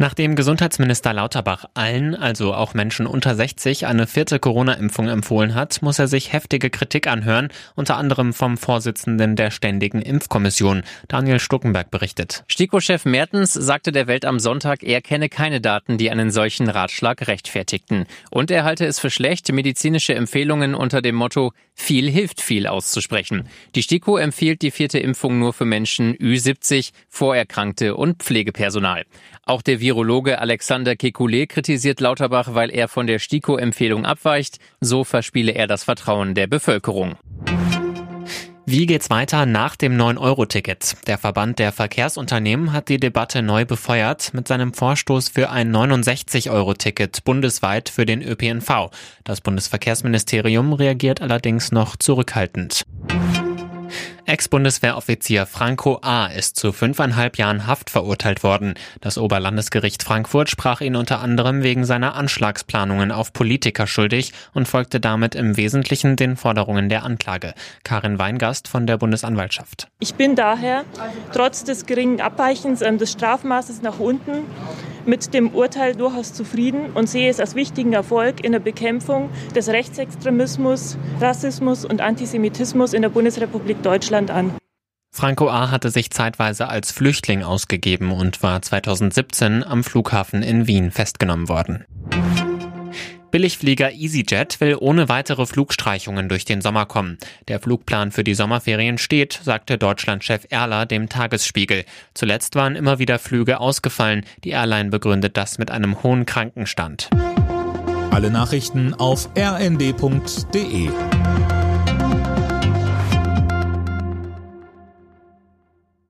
Nachdem Gesundheitsminister Lauterbach allen, also auch Menschen unter 60, eine vierte Corona-Impfung empfohlen hat, muss er sich heftige Kritik anhören, unter anderem vom Vorsitzenden der Ständigen Impfkommission, Daniel Stuckenberg berichtet. STIKO-Chef Mertens sagte der Welt am Sonntag, er kenne keine Daten, die einen solchen Ratschlag rechtfertigten. Und er halte es für schlecht, medizinische Empfehlungen unter dem Motto viel hilft viel auszusprechen. Die STIKO empfiehlt die vierte Impfung nur für Menschen Ü70, Vorerkrankte und Pflegepersonal. Auch der Virologe Alexander Kekulé kritisiert Lauterbach, weil er von der STIKO-Empfehlung abweicht. So verspiele er das Vertrauen der Bevölkerung. Wie geht's weiter nach dem 9-Euro-Ticket? Der Verband der Verkehrsunternehmen hat die Debatte neu befeuert mit seinem Vorstoß für ein 69-Euro-Ticket bundesweit für den ÖPNV. Das Bundesverkehrsministerium reagiert allerdings noch zurückhaltend. Ex-Bundeswehroffizier Franco A. ist zu fünfeinhalb Jahren Haft verurteilt worden. Das Oberlandesgericht Frankfurt sprach ihn unter anderem wegen seiner Anschlagsplanungen auf Politiker schuldig und folgte damit im Wesentlichen den Forderungen der Anklage. Karin Weingast von der Bundesanwaltschaft. Ich bin daher trotz des geringen Abweichens ähm, des Strafmaßes nach unten mit dem Urteil durchaus zufrieden und sehe es als wichtigen Erfolg in der Bekämpfung des Rechtsextremismus, Rassismus und Antisemitismus in der Bundesrepublik Deutschland an. Franco A. hatte sich zeitweise als Flüchtling ausgegeben und war 2017 am Flughafen in Wien festgenommen worden. Billigflieger EasyJet will ohne weitere Flugstreichungen durch den Sommer kommen. Der Flugplan für die Sommerferien steht, sagte Deutschlandchef Erler dem Tagesspiegel. Zuletzt waren immer wieder Flüge ausgefallen. Die Airline begründet das mit einem hohen Krankenstand. Alle Nachrichten auf rnd.de